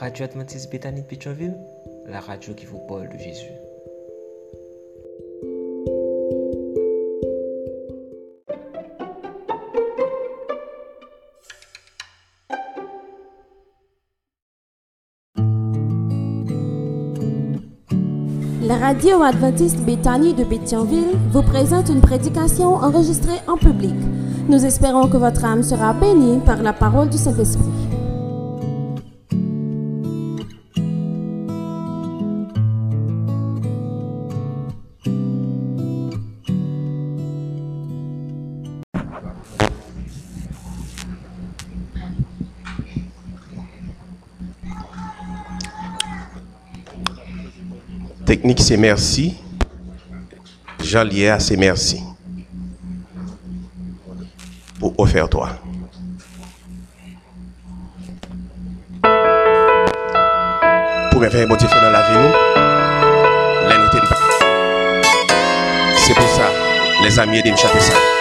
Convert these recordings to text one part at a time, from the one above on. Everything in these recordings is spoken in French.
Radio Adventiste Bethany de Pétionville, la radio qui vous parle de Jésus. La radio adventiste Béthanie de Béthionville vous présente une prédication enregistrée en public. Nous espérons que votre âme sera bénie par la parole du Saint-Esprit. Technique, c'est merci. Jean Liéa, c'est merci. Pour offrir toi. Pour me faire bon Dieu dans la vie, nous. C'est pour ça, les amis, aidez-nous chanter ça.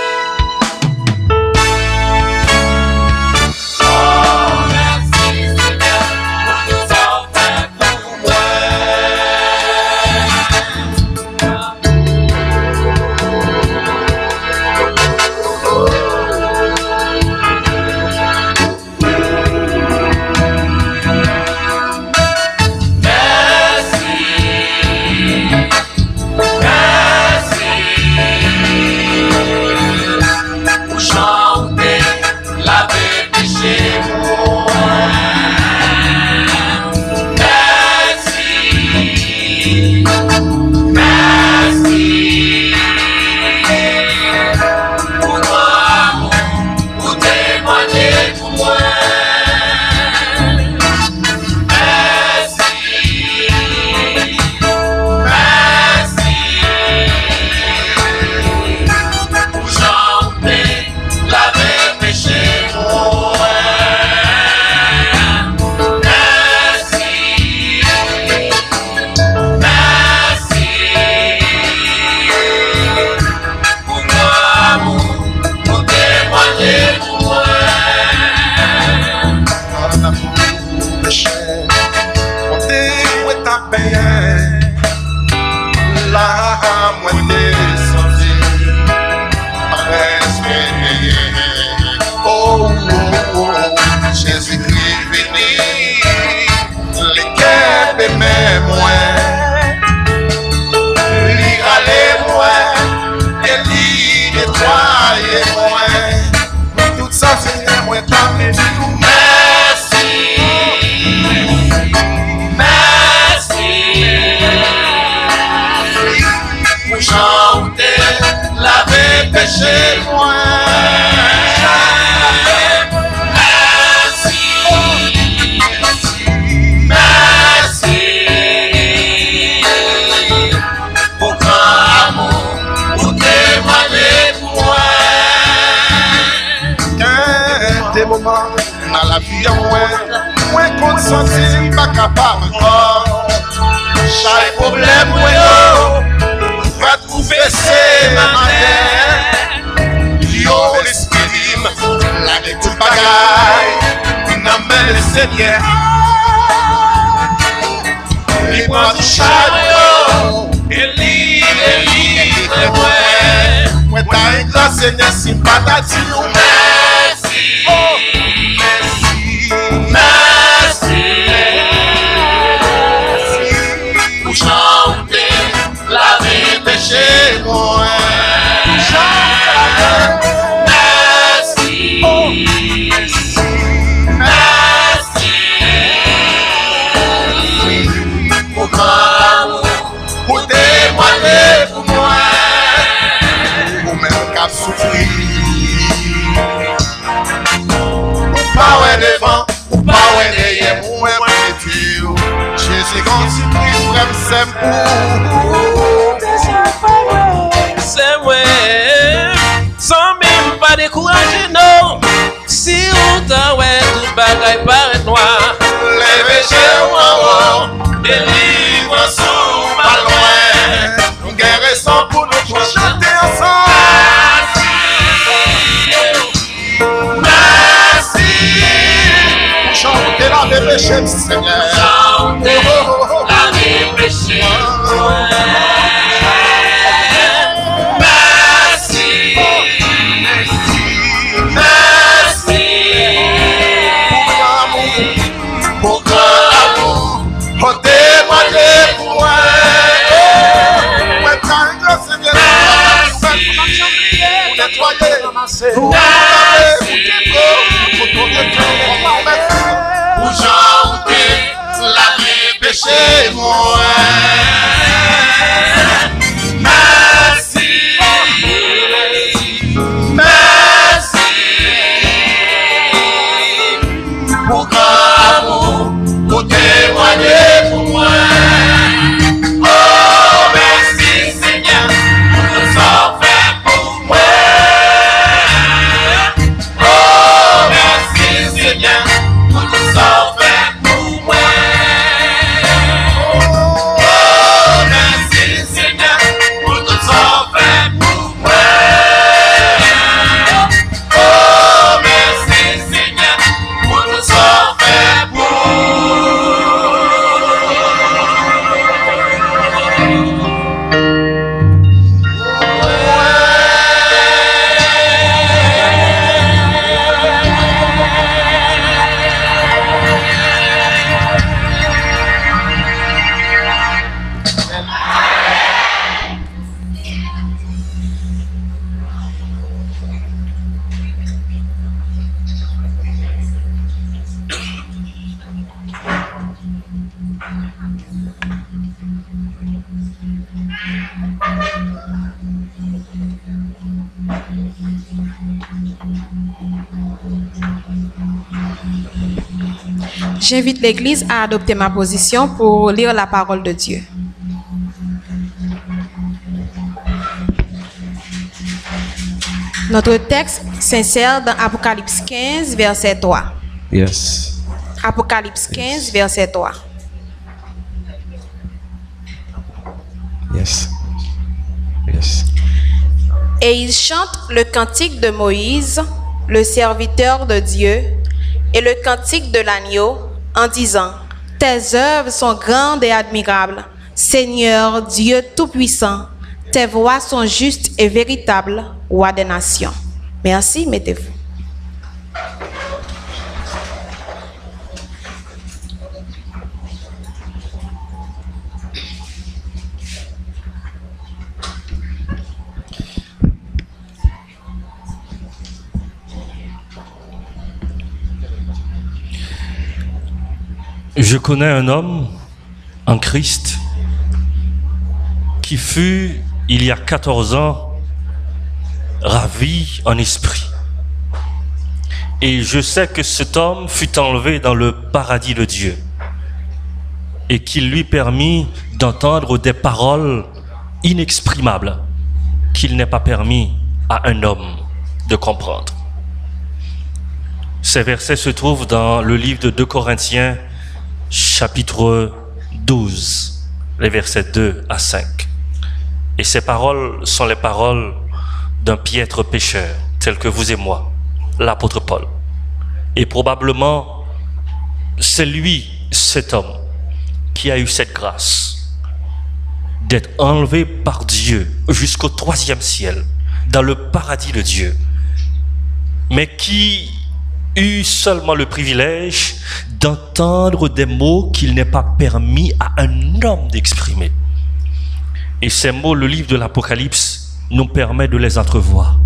Pour J'invite l'Église à adopter ma position pour lire la parole de Dieu. Notre texte s'insère dans Apocalypse 15, verset 3. Yes. Apocalypse 15, verset 3. Yes. Yes. Et il chante le cantique de Moïse, le serviteur de Dieu, et le cantique de l'agneau, en disant, Tes œuvres sont grandes et admirables, Seigneur Dieu Tout-Puissant, tes voies sont justes et véritables, roi des nations. Merci, mettez-vous. Je connais un homme en Christ qui fut, il y a 14 ans, ravi en esprit. Et je sais que cet homme fut enlevé dans le paradis de Dieu et qu'il lui permit d'entendre des paroles inexprimables qu'il n'est pas permis à un homme de comprendre. Ces versets se trouvent dans le livre de 2 Corinthiens, chapitre 12, les versets 2 à 5. Et ces paroles sont les paroles d'un piètre pécheur, tel que vous et moi, l'apôtre Paul. Et probablement, c'est lui, cet homme, qui a eu cette grâce d'être enlevé par Dieu jusqu'au troisième ciel, dans le paradis de Dieu, mais qui eut seulement le privilège d'entendre des mots qu'il n'est pas permis à un homme d'exprimer. Et ces mots, le livre de l'Apocalypse nous permet de les entrevoir.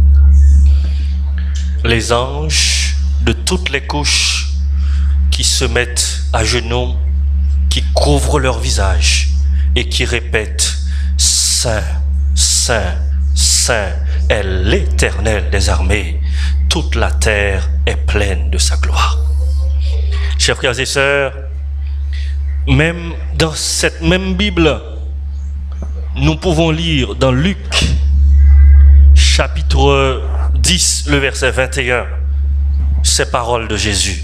Les anges de toutes les couches qui se mettent à genoux, qui couvrent leur visage et qui répètent Saint, Saint, Saint est l'Éternel des armées. Toute la terre est pleine de sa gloire. Chers frères et sœurs, même dans cette même Bible, nous pouvons lire dans Luc chapitre 10, le verset 21, ces paroles de Jésus.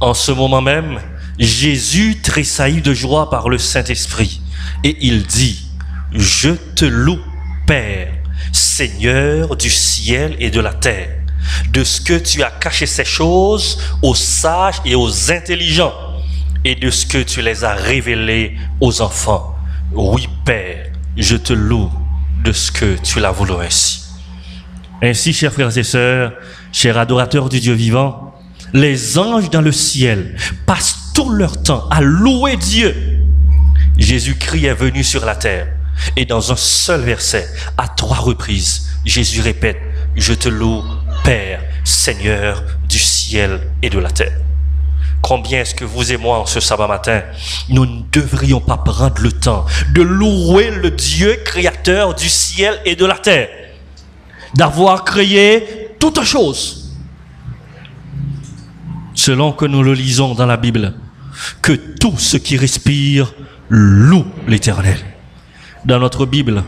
En ce moment même, Jésus tressaillit de joie par le Saint-Esprit et il dit, Je te loue, Père, Seigneur du ciel et de la terre, de ce que tu as caché ces choses aux sages et aux intelligents, et de ce que tu les as révélées aux enfants. Oui, Père, je te loue de ce que tu l'as voulu ainsi. Ainsi, chers frères et sœurs, chers adorateurs du Dieu vivant, les anges dans le ciel passent tout leur temps à louer Dieu. Jésus-Christ est venu sur la terre et dans un seul verset, à trois reprises, Jésus répète, je te loue, Père, Seigneur du ciel et de la terre. Combien est-ce que vous et moi, ce sabbat matin, nous ne devrions pas prendre le temps de louer le Dieu créateur du ciel et de la terre, d'avoir créé toutes choses, selon que nous le lisons dans la Bible, que tout ce qui respire loue l'Éternel. Dans notre Bible,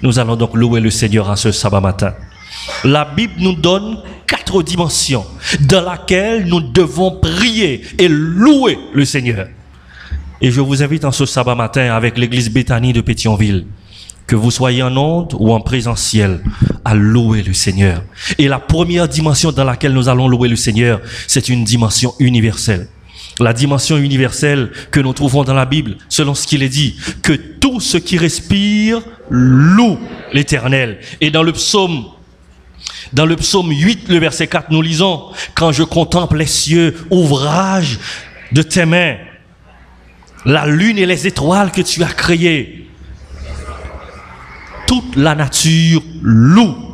nous allons donc louer le Seigneur à ce sabbat matin. La Bible nous donne quatre dimensions dans lesquelles nous devons prier et louer le Seigneur. Et je vous invite en ce sabbat matin avec l'église Béthanie de Pétionville, que vous soyez en onde ou en présentiel, à louer le Seigneur. Et la première dimension dans laquelle nous allons louer le Seigneur, c'est une dimension universelle. La dimension universelle que nous trouvons dans la Bible, selon ce qu'il est dit, que tout ce qui respire loue l'éternel. Et dans le psaume dans le psaume 8, le verset 4, nous lisons, Quand je contemple les cieux, ouvrage de tes mains, la lune et les étoiles que tu as créées, toute la nature loue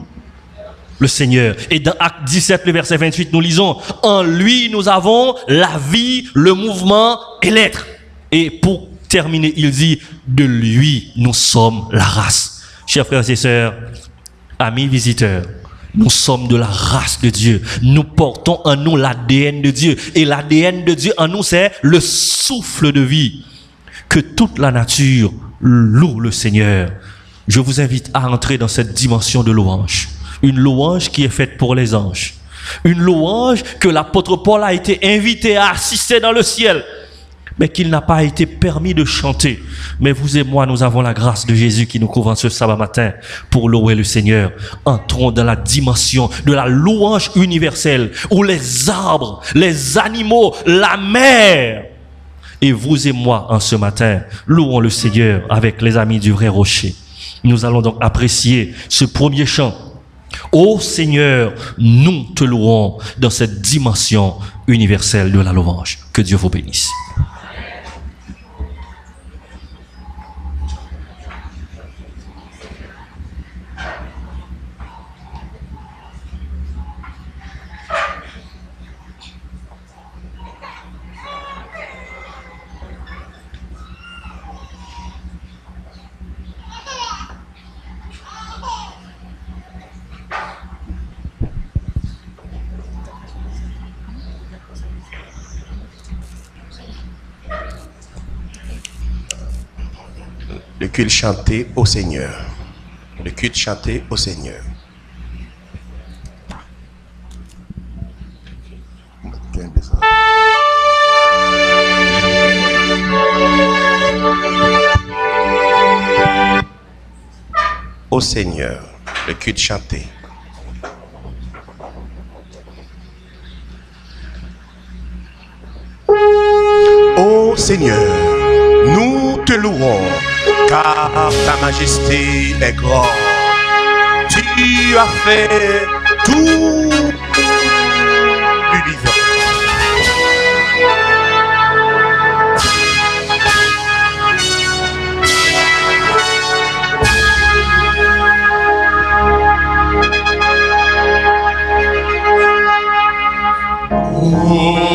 le Seigneur. Et dans Acte 17, le verset 28, nous lisons, En lui nous avons la vie, le mouvement et l'être. Et pour terminer, il dit, De lui nous sommes la race. Chers frères et sœurs, amis visiteurs, nous sommes de la race de Dieu. Nous portons en nous l'ADN de Dieu. Et l'ADN de Dieu en nous, c'est le souffle de vie. Que toute la nature loue le Seigneur. Je vous invite à entrer dans cette dimension de louange. Une louange qui est faite pour les anges. Une louange que l'apôtre Paul a été invité à assister dans le ciel mais qu'il n'a pas été permis de chanter. Mais vous et moi, nous avons la grâce de Jésus qui nous couvre ce sabbat matin pour louer le Seigneur. Entrons dans la dimension de la louange universelle où les arbres, les animaux, la mer et vous et moi en ce matin, louons le Seigneur avec les amis du vrai rocher. Nous allons donc apprécier ce premier chant. Ô Seigneur, nous te louons dans cette dimension universelle de la louange. Que Dieu vous bénisse. Le culte chanté au Seigneur. Le culte chanté au Seigneur. Au Seigneur, le culte chanté. Ô Seigneur, nous te louons, car ta majesté est grande. Tu as fait tout l'univers. Seigneur,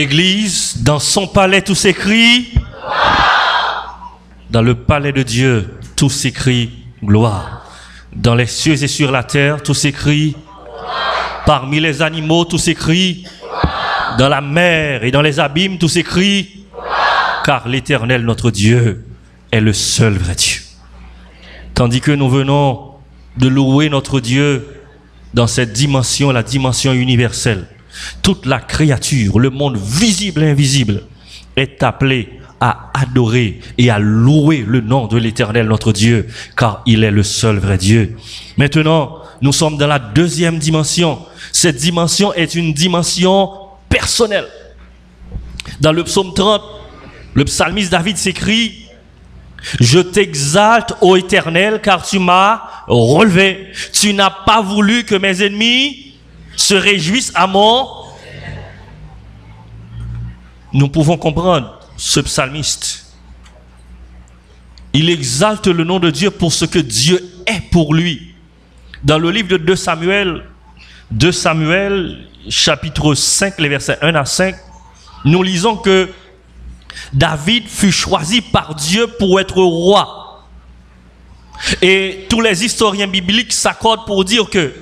L'Église, dans son palais, tout s'écrit. Dans le palais de Dieu, tout s'écrit gloire. Dans les cieux et sur la terre, tout s'écrit. Parmi les animaux, tout s'écrit. Dans la mer et dans les abîmes, tout s'écrit. Car l'Éternel, notre Dieu, est le seul vrai Dieu. Tandis que nous venons de louer notre Dieu dans cette dimension, la dimension universelle. Toute la créature, le monde visible et invisible, est appelé à adorer et à louer le nom de l'Éternel notre Dieu, car il est le seul vrai Dieu. Maintenant, nous sommes dans la deuxième dimension. Cette dimension est une dimension personnelle. Dans le psaume 30, le psalmiste David s'écrit, je t'exalte, ô Éternel, car tu m'as relevé. Tu n'as pas voulu que mes ennemis se réjouissent à mon... Nous pouvons comprendre ce psalmiste. Il exalte le nom de Dieu pour ce que Dieu est pour lui. Dans le livre de 2 Samuel, 2 Samuel, chapitre 5, les versets 1 à 5, nous lisons que David fut choisi par Dieu pour être roi. Et tous les historiens bibliques s'accordent pour dire que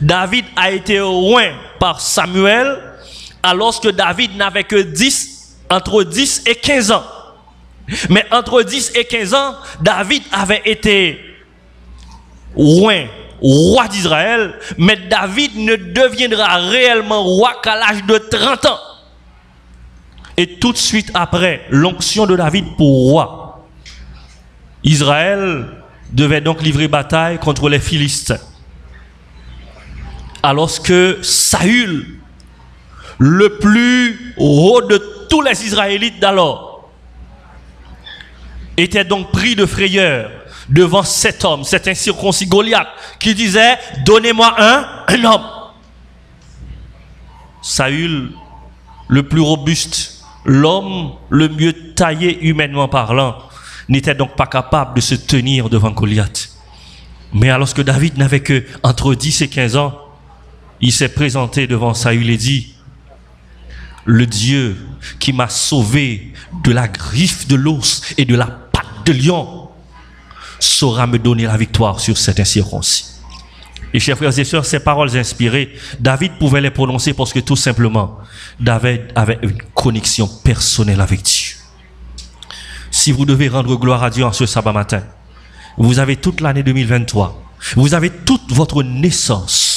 David a été loin par Samuel alors que David n'avait que 10, entre 10 et 15 ans. Mais entre 10 et 15 ans, David avait été loin, roi d'Israël, mais David ne deviendra réellement roi qu'à l'âge de 30 ans. Et tout de suite après l'onction de David pour roi, Israël devait donc livrer bataille contre les Philistins. Alors que Saül, le plus haut de tous les Israélites d'alors, était donc pris de frayeur devant cet homme, cet incirconcis Goliath, qui disait, donnez-moi un, homme. Saül, le plus robuste, l'homme le mieux taillé humainement parlant, n'était donc pas capable de se tenir devant Goliath. Mais alors que David n'avait que entre 10 et 15 ans, il s'est présenté devant Saül et dit, le Dieu qui m'a sauvé de la griffe de l'os et de la patte de lion saura me donner la victoire sur cet incirconcis. Et chers frères et sœurs, ces paroles inspirées, David pouvait les prononcer parce que tout simplement, David avait une connexion personnelle avec Dieu. Si vous devez rendre gloire à Dieu en ce sabbat matin, vous avez toute l'année 2023, vous avez toute votre naissance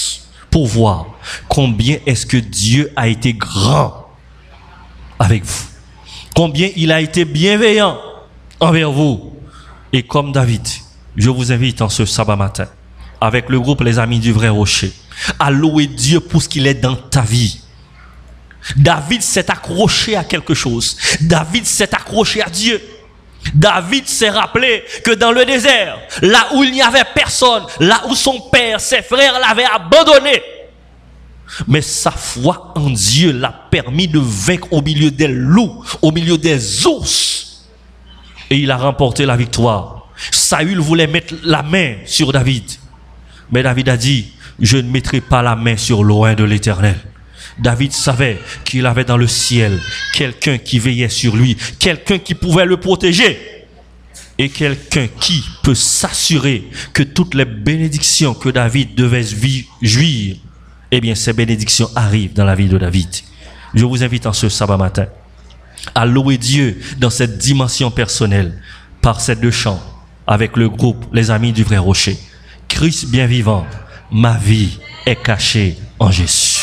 pour voir combien est-ce que Dieu a été grand avec vous? Combien il a été bienveillant envers vous? Et comme David, je vous invite en ce sabbat matin, avec le groupe Les Amis du Vrai Rocher, à louer Dieu pour ce qu'il est dans ta vie. David s'est accroché à quelque chose. David s'est accroché à Dieu. David s'est rappelé que dans le désert, là où il n'y avait personne, là où son père, ses frères l'avaient abandonné, mais sa foi en Dieu l'a permis de vaincre au milieu des loups, au milieu des ours. Et il a remporté la victoire. Saül voulait mettre la main sur David. Mais David a dit, je ne mettrai pas la main sur loin de l'éternel. David savait qu'il avait dans le ciel quelqu'un qui veillait sur lui, quelqu'un qui pouvait le protéger et quelqu'un qui peut s'assurer que toutes les bénédictions que David devait jouir, eh bien ces bénédictions arrivent dans la vie de David. Je vous invite en ce sabbat matin à louer Dieu dans cette dimension personnelle par ces deux chants avec le groupe Les Amis du Vrai Rocher. Christ bien vivant, ma vie est cachée en Jésus.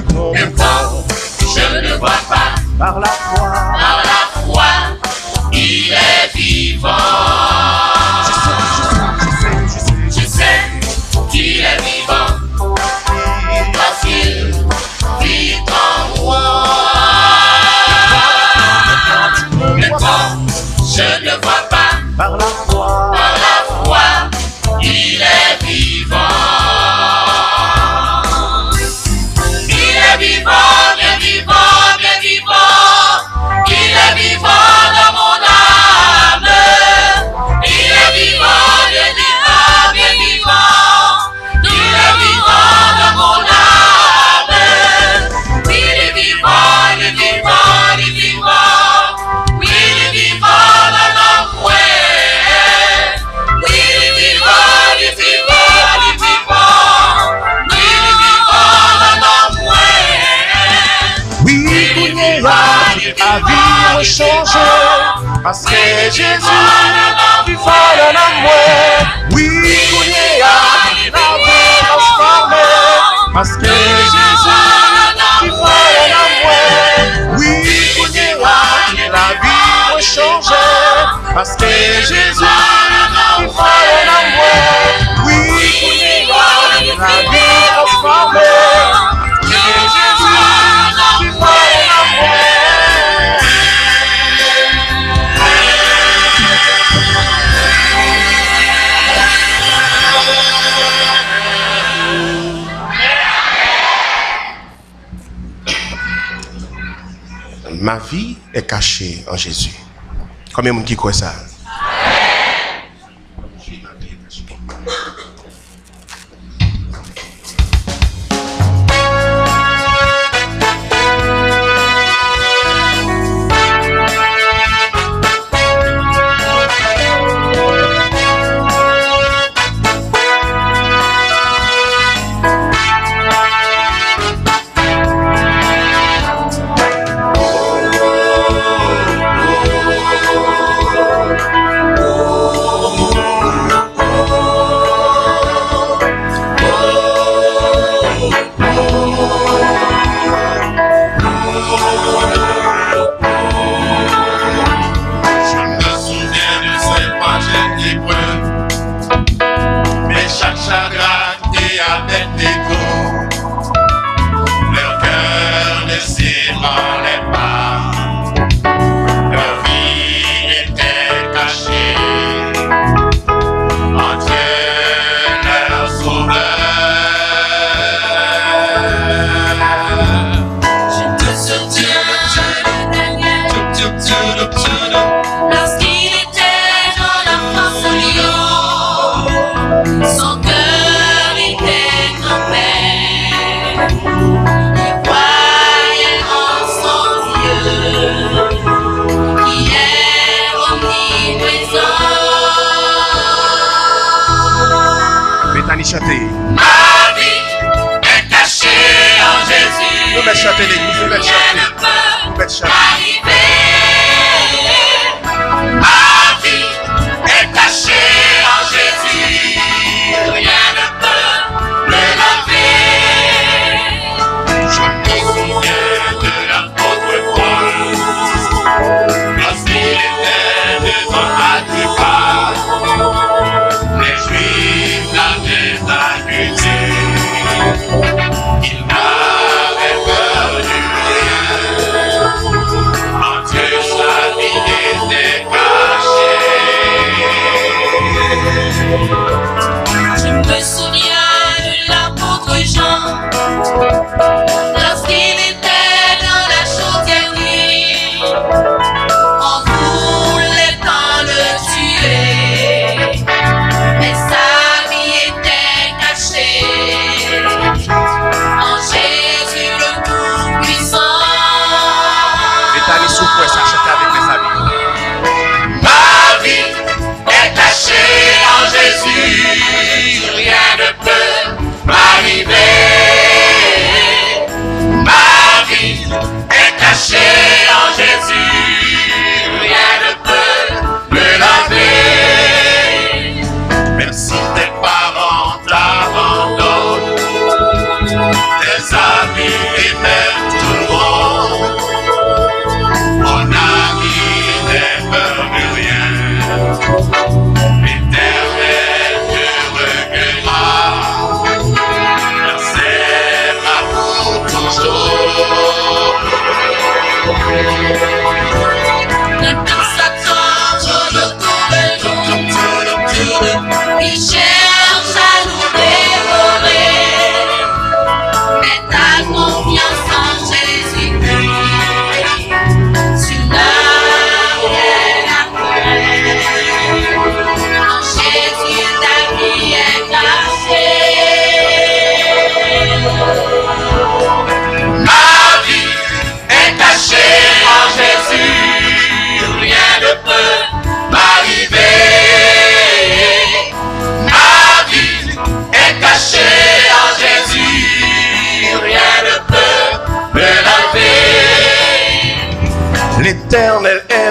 ne compte pas. Je ne vois pas. Par la legends. est caché en Jésus. Combien de monde qui croit ça? notre Antipas.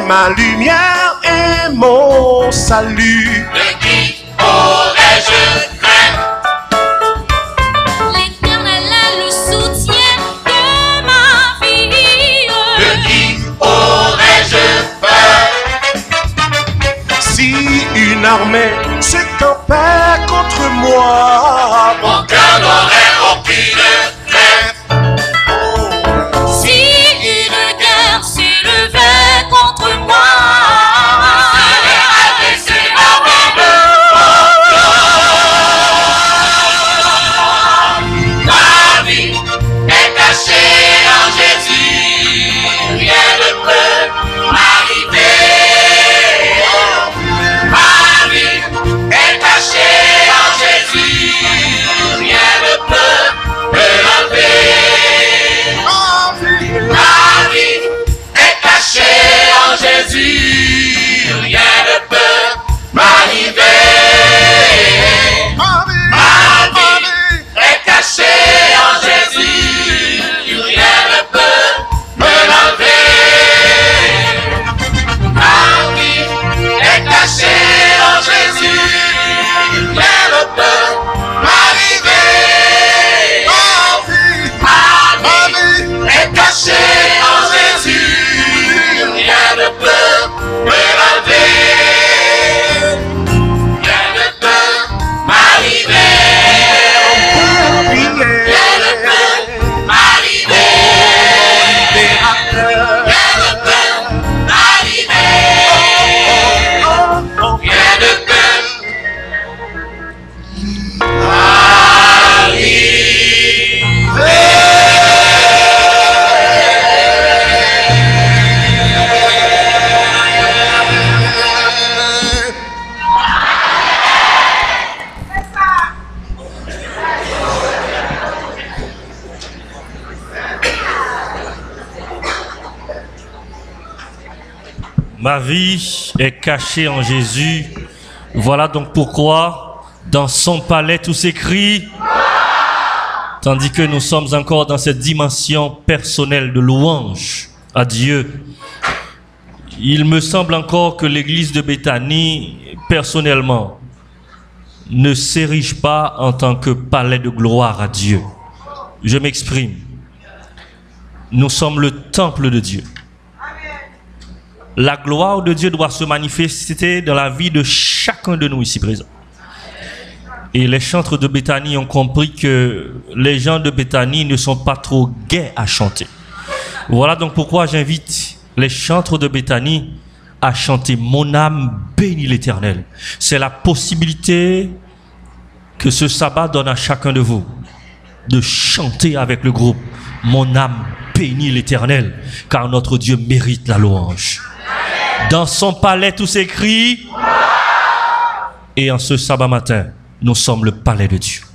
Ma lumière et mon salut. Vie est cachée en Jésus. Voilà donc pourquoi dans son palais tout s'écrit. Tandis que nous sommes encore dans cette dimension personnelle de louange à Dieu. Il me semble encore que l'église de Béthanie, personnellement, ne s'érige pas en tant que palais de gloire à Dieu. Je m'exprime. Nous sommes le temple de Dieu. La gloire de Dieu doit se manifester dans la vie de chacun de nous ici présents. Et les chantres de Béthanie ont compris que les gens de Béthanie ne sont pas trop gais à chanter. Voilà donc pourquoi j'invite les chantres de Béthanie à chanter Mon âme bénit l'Éternel. C'est la possibilité que ce sabbat donne à chacun de vous de chanter avec le groupe Mon âme bénit l'Éternel, car notre Dieu mérite la louange. Dans son palais, tout s'écrit. Et en ce sabbat matin, nous sommes le palais de Dieu.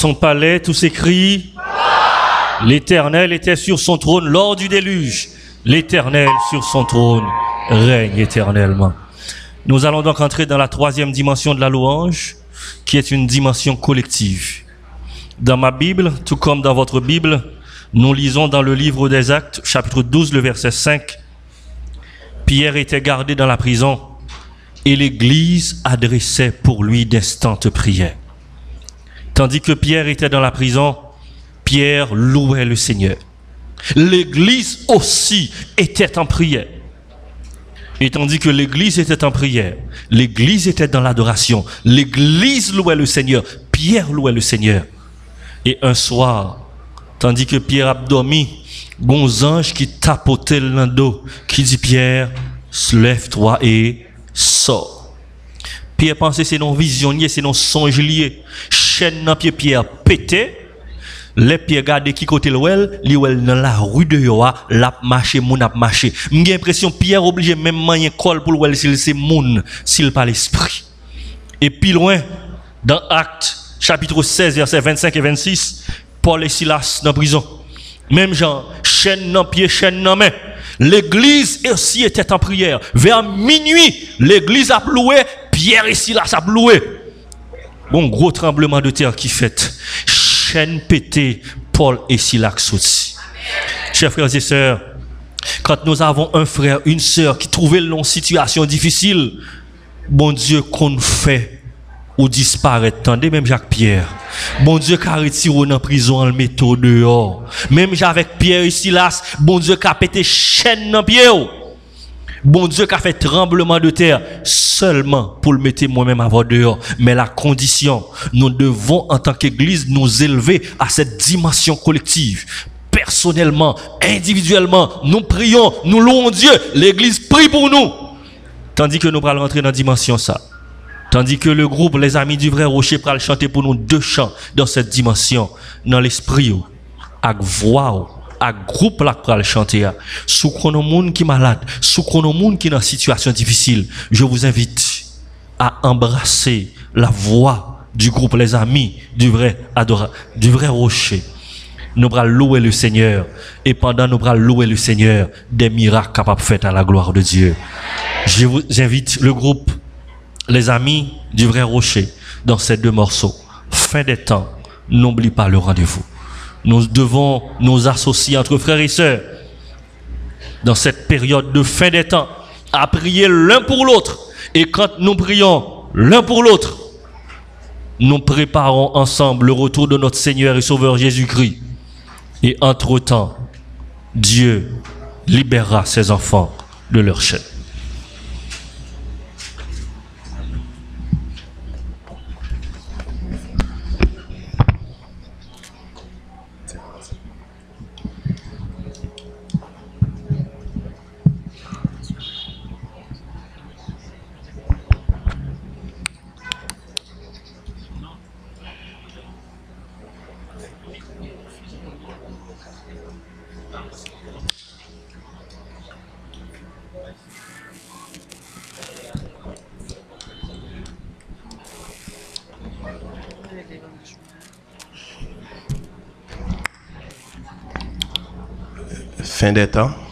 Son palais, tout s'écrit. L'Éternel était sur son trône lors du déluge. L'Éternel sur son trône règne éternellement. Nous allons donc entrer dans la troisième dimension de la louange, qui est une dimension collective. Dans ma Bible, tout comme dans votre Bible, nous lisons dans le livre des Actes, chapitre 12, le verset 5, Pierre était gardé dans la prison et l'Église adressait pour lui d'instantes prières. Tandis que Pierre était dans la prison, Pierre louait le Seigneur. L'Église aussi était en prière. Et tandis que l'Église était en prière, l'Église était dans l'adoration, l'Église louait le Seigneur, Pierre louait le Seigneur. Et un soir, tandis que Pierre a dormi, gon ange qui tapotait le dos, qui dit Pierre, lève-toi et sors. Pierre pensait c'est non visionnier, c'est non songe lié. Chaîne dans pied Pierre pété. Les pieds gardés qui côté l'ouel, li ouel dans la rue de Yoa, l'a marché, moun ap marché. M'gen l'impression Pierre obligé même moyen col pour l'ouel s'il c'est moun, s'il pas l'esprit. Et puis loin, dans Actes, chapitre 16, versets 25 et 26, Paul et Silas dans prison. Même Jean, chaîne dans pied, chaîne dans main. L'église aussi était en prière. Vers minuit, l'église a loué, Pierre et Silas a loué. Bon, gros tremblement de terre qui fait. Chaîne pétée, Paul et Silas aussi. Chers frères et sœurs, quand nous avons un frère, une sœur qui trouvait une situation difficile, bon Dieu qu'on fait ou disparaît. Tendez, même Jacques Pierre. Bon Dieu qui a retiré la prison, le métaux dehors. Même avec Pierre et Silas, bon Dieu qui a pété chaîne dans pied. Bon Dieu qui a fait tremblement de terre seulement pour le mettre moi-même avant dehors. Mais la condition, nous devons en tant qu'Église nous élever à cette dimension collective. Personnellement, individuellement, nous prions, nous louons Dieu. L'Église prie pour nous. Tandis que nous allons rentrer dans la dimension ça. Tandis que le groupe Les Amis du Vrai Rocher pral chanter pour nous deux chants dans cette dimension, dans l'esprit, avec voix, avec groupe là pral chanter. Qu'on monde qui est malade, qu'on monde qui est dans situation difficile, je vous invite à embrasser la voix du groupe Les Amis du Vrai Adora, du Vrai Rocher. Nous allons louer le Seigneur. Et pendant nous allons louer le Seigneur, des miracles capables faire à la gloire de Dieu. Je vous invite le groupe les amis du vrai rocher dans ces deux morceaux. Fin des temps, n'oublie pas le rendez-vous. Nous devons nous associer entre frères et sœurs dans cette période de fin des temps à prier l'un pour l'autre. Et quand nous prions l'un pour l'autre, nous préparons ensemble le retour de notre Seigneur et Sauveur Jésus-Christ. Et entre-temps, Dieu libérera ses enfants de leur chaîne. Fin des temps.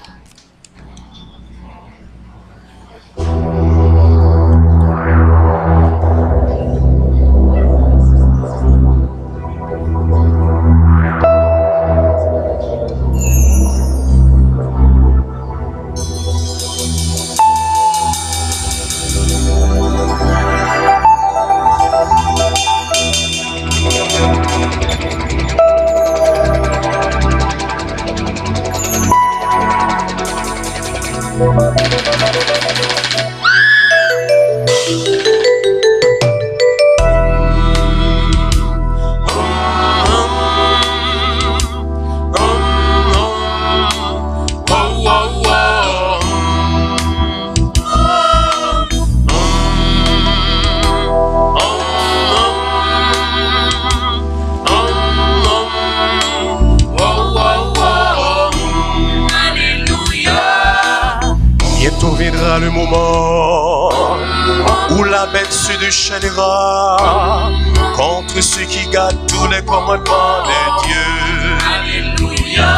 Où la bête se déchaînera contre ceux qui gardent tous les commandements de Dieu. Alléluia.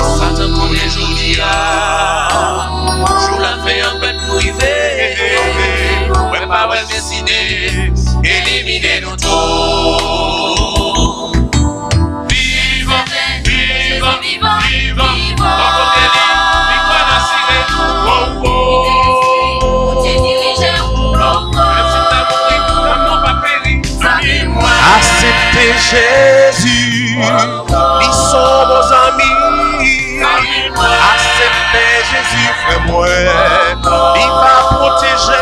Satan connaît jodi a. Jou la fait en bête pour arriver. Ouais, pas ouais décider. Éliminer nous tous. Viva, viva, viva, viva. Jésus, li son mons ami, asepte Jésus, fè mwen, li va proteje,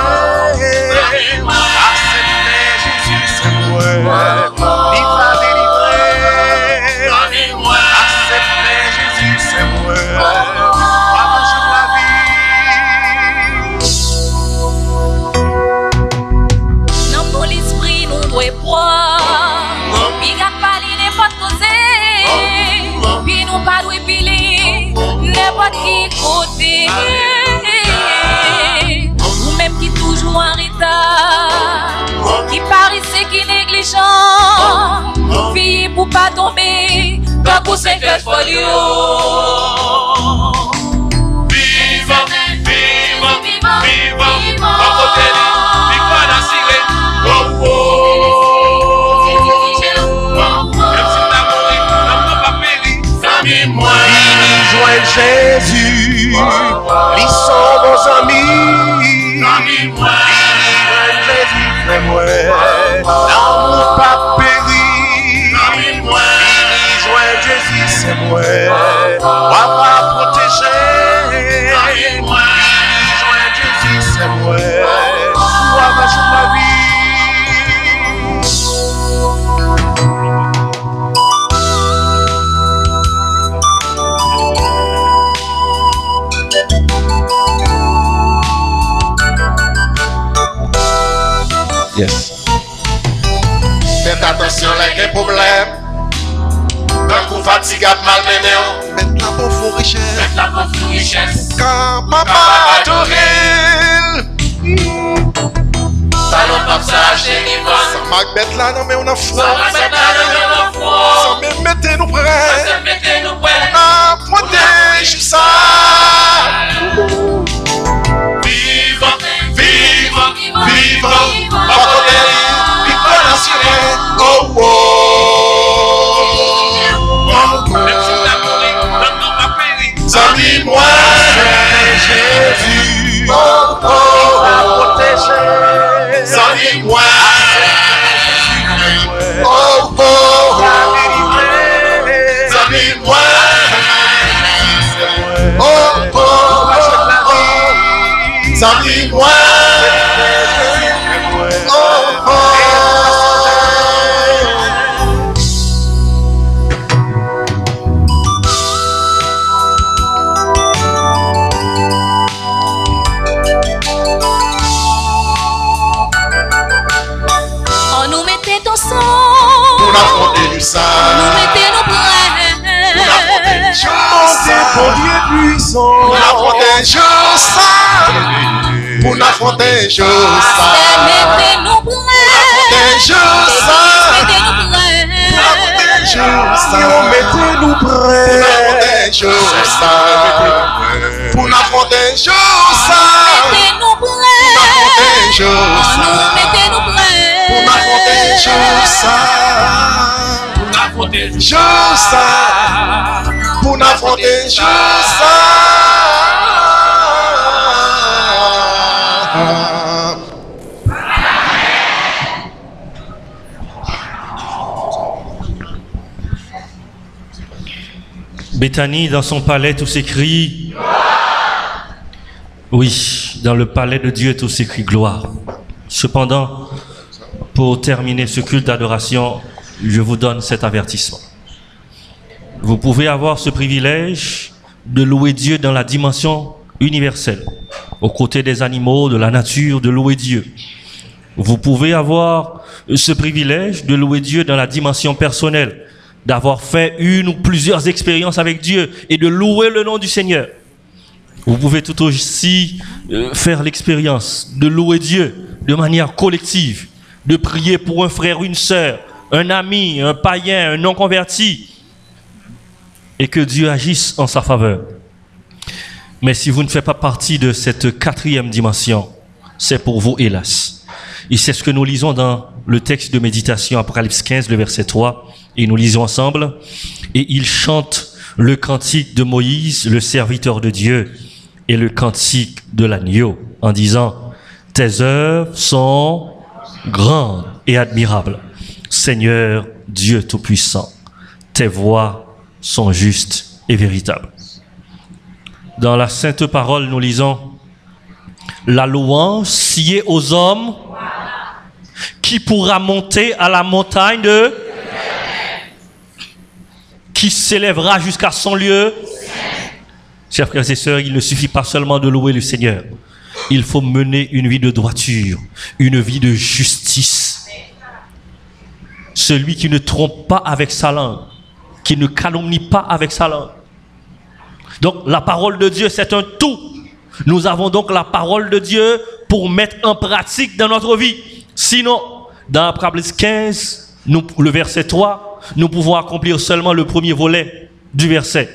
manifest for you. Viva, viva, viva, Jésus, ils sont vos Jésus, ak bet la nan men ou nan fwa. Fwa ak bet la nan men ou nan fwa. Des jours Mettez nos prêts. des jours On nous mettait nos prêts. Pour affronter des jours Béthanie, dans son palais, tout s'écrit. Oui, dans le palais de Dieu, tout s'écrit gloire. Cependant, pour terminer ce culte d'adoration, je vous donne cet avertissement. Vous pouvez avoir ce privilège de louer Dieu dans la dimension universelle, aux côtés des animaux, de la nature, de louer Dieu. Vous pouvez avoir ce privilège de louer Dieu dans la dimension personnelle, d'avoir fait une ou plusieurs expériences avec Dieu et de louer le nom du Seigneur. Vous pouvez tout aussi euh, faire l'expérience de louer Dieu de manière collective, de prier pour un frère, une sœur, un ami, un païen, un non converti, et que Dieu agisse en sa faveur. Mais si vous ne faites pas partie de cette quatrième dimension, c'est pour vous, hélas. Et c'est ce que nous lisons dans le texte de méditation, Apocalypse 15, le verset 3, et nous lisons ensemble. Et il chante le cantique de Moïse, le serviteur de Dieu, et le cantique de l'agneau, en disant, tes œuvres sont grandes et admirables. Seigneur Dieu Tout-Puissant, tes voix sont justes et véritables. Dans la sainte parole, nous lisons, la louange sciée aux hommes qui pourra monter à la montagne de qui s'élèvera jusqu'à son lieu. Chers frères et sœurs, il ne suffit pas seulement de louer le Seigneur. Il faut mener une vie de droiture, une vie de justice. Celui qui ne trompe pas avec sa langue, qui ne calomnie pas avec sa langue. Donc la parole de Dieu, c'est un tout. Nous avons donc la parole de Dieu pour mettre en pratique dans notre vie. Sinon, dans Apocalypse 15, nous, le verset 3, nous pouvons accomplir seulement le premier volet du verset.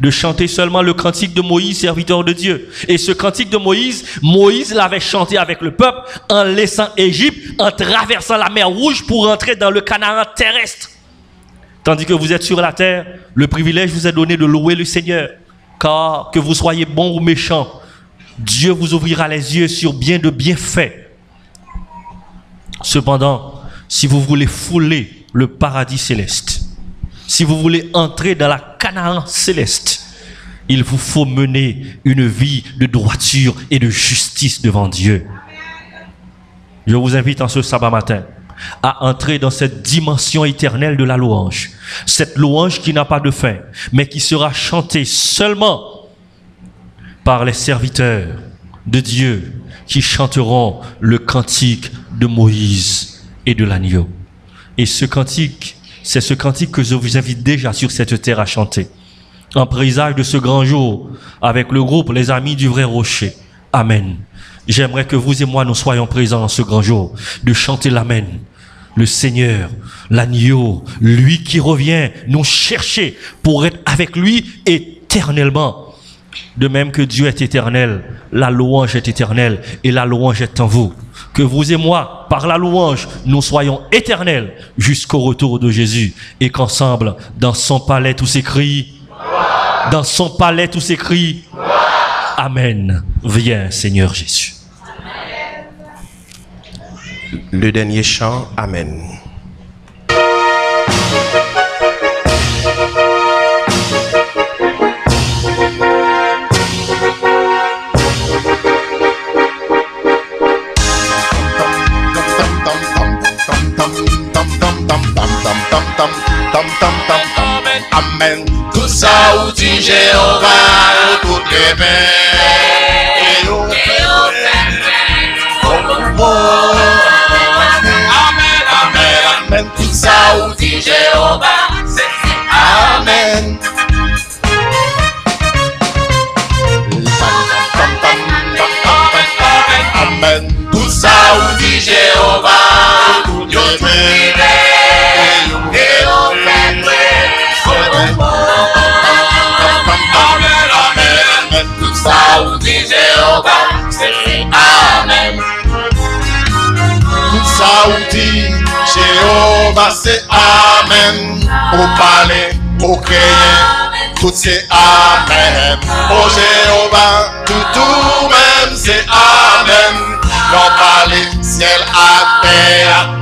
De chanter seulement le cantique de Moïse, serviteur de Dieu. Et ce cantique de Moïse, Moïse l'avait chanté avec le peuple en laissant Égypte, en traversant la mer Rouge pour entrer dans le Canaan terrestre. Tandis que vous êtes sur la terre, le privilège vous est donné de louer le Seigneur. car que vous soyez bon ou méchant, Dieu vous ouvrira les yeux sur bien de bienfaits. Cependant, si vous voulez fouler le paradis céleste, si vous voulez entrer dans la Canaan céleste, il vous faut mener une vie de droiture et de justice devant Dieu. Je vous invite en ce sabbat matin à entrer dans cette dimension éternelle de la louange. Cette louange qui n'a pas de fin, mais qui sera chantée seulement par les serviteurs de Dieu qui chanteront le cantique de Moïse et de l'agneau. Et ce cantique, c'est ce cantique que je vous invite déjà sur cette terre à chanter. En présage de ce grand jour, avec le groupe Les Amis du Vrai Rocher. Amen. J'aimerais que vous et moi nous soyons présents dans ce grand jour, de chanter l'Amen. Le Seigneur, l'agneau, lui qui revient nous chercher pour être avec lui éternellement. De même que Dieu est éternel, la louange est éternelle et la louange est en vous. Que vous et moi, par la louange, nous soyons éternels jusqu'au retour de Jésus et qu'ensemble, dans son palais, tous ces cris, dans son palais, tous cris, Amen. Viens, Seigneur Jésus. Le dernier chant, Amen. Amen. Tout ça ou dit Jéhovah, tout les Et au C'est Amen. Au palais, au crier, tout c'est Amen. Oh Jéhovah, tout tout même c'est Amen. Dans palais, ciel à terre,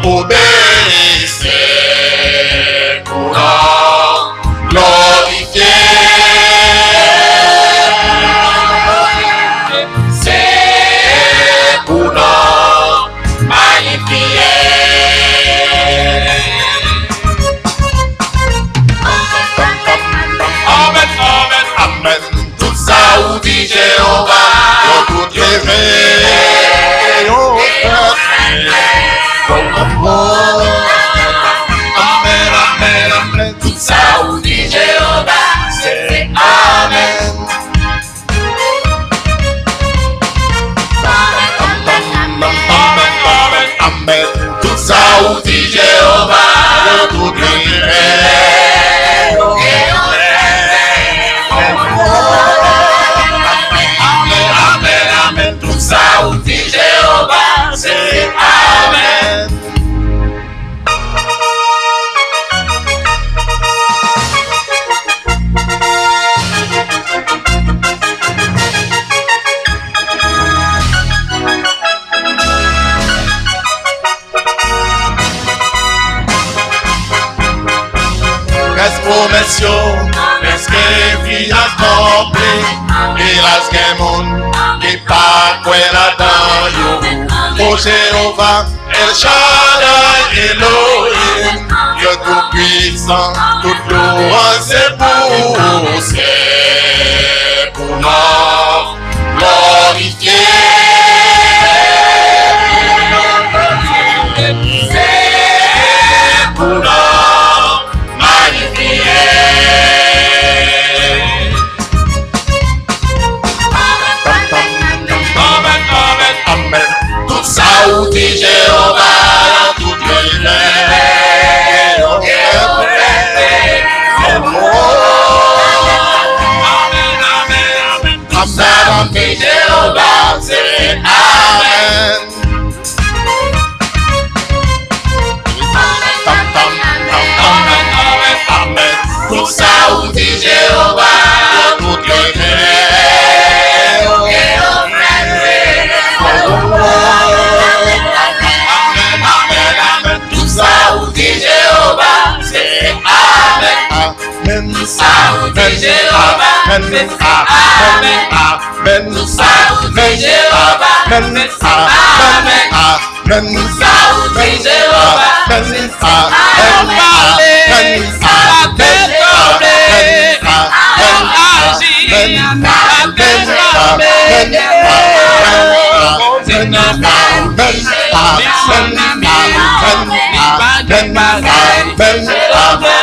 Amen. Amen. Amen. Saoudi Jéhovah. Amen. Amen. Amen. Saoudi Jéhovah. Amen.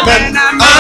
Amen.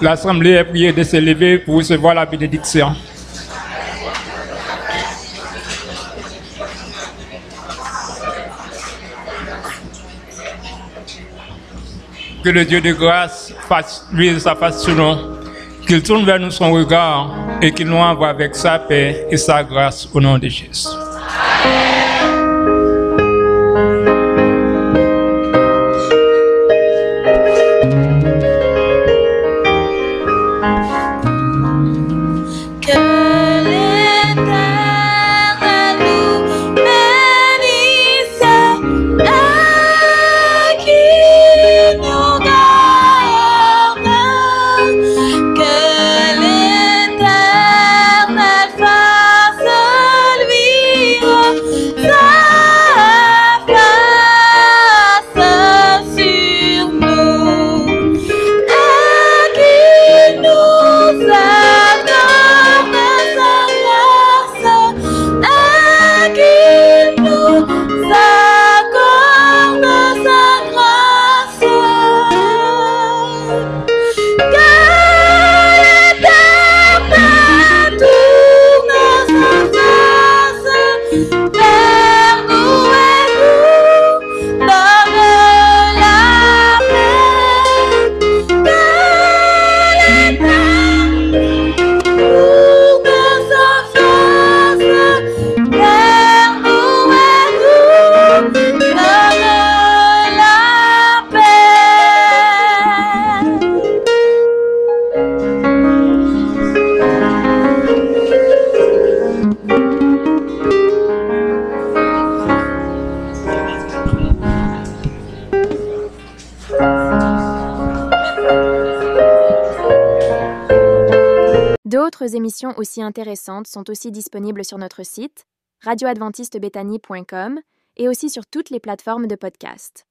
L'Assemblée est priée de se lever pour recevoir la bénédiction. Que le Dieu de grâce fasse lui sa face sur nous, qu'il tourne vers nous son regard et qu'il nous envoie avec sa paix et sa grâce au nom de Jésus. Aussi intéressantes sont aussi disponibles sur notre site radioadventistebethany.com et aussi sur toutes les plateformes de podcast.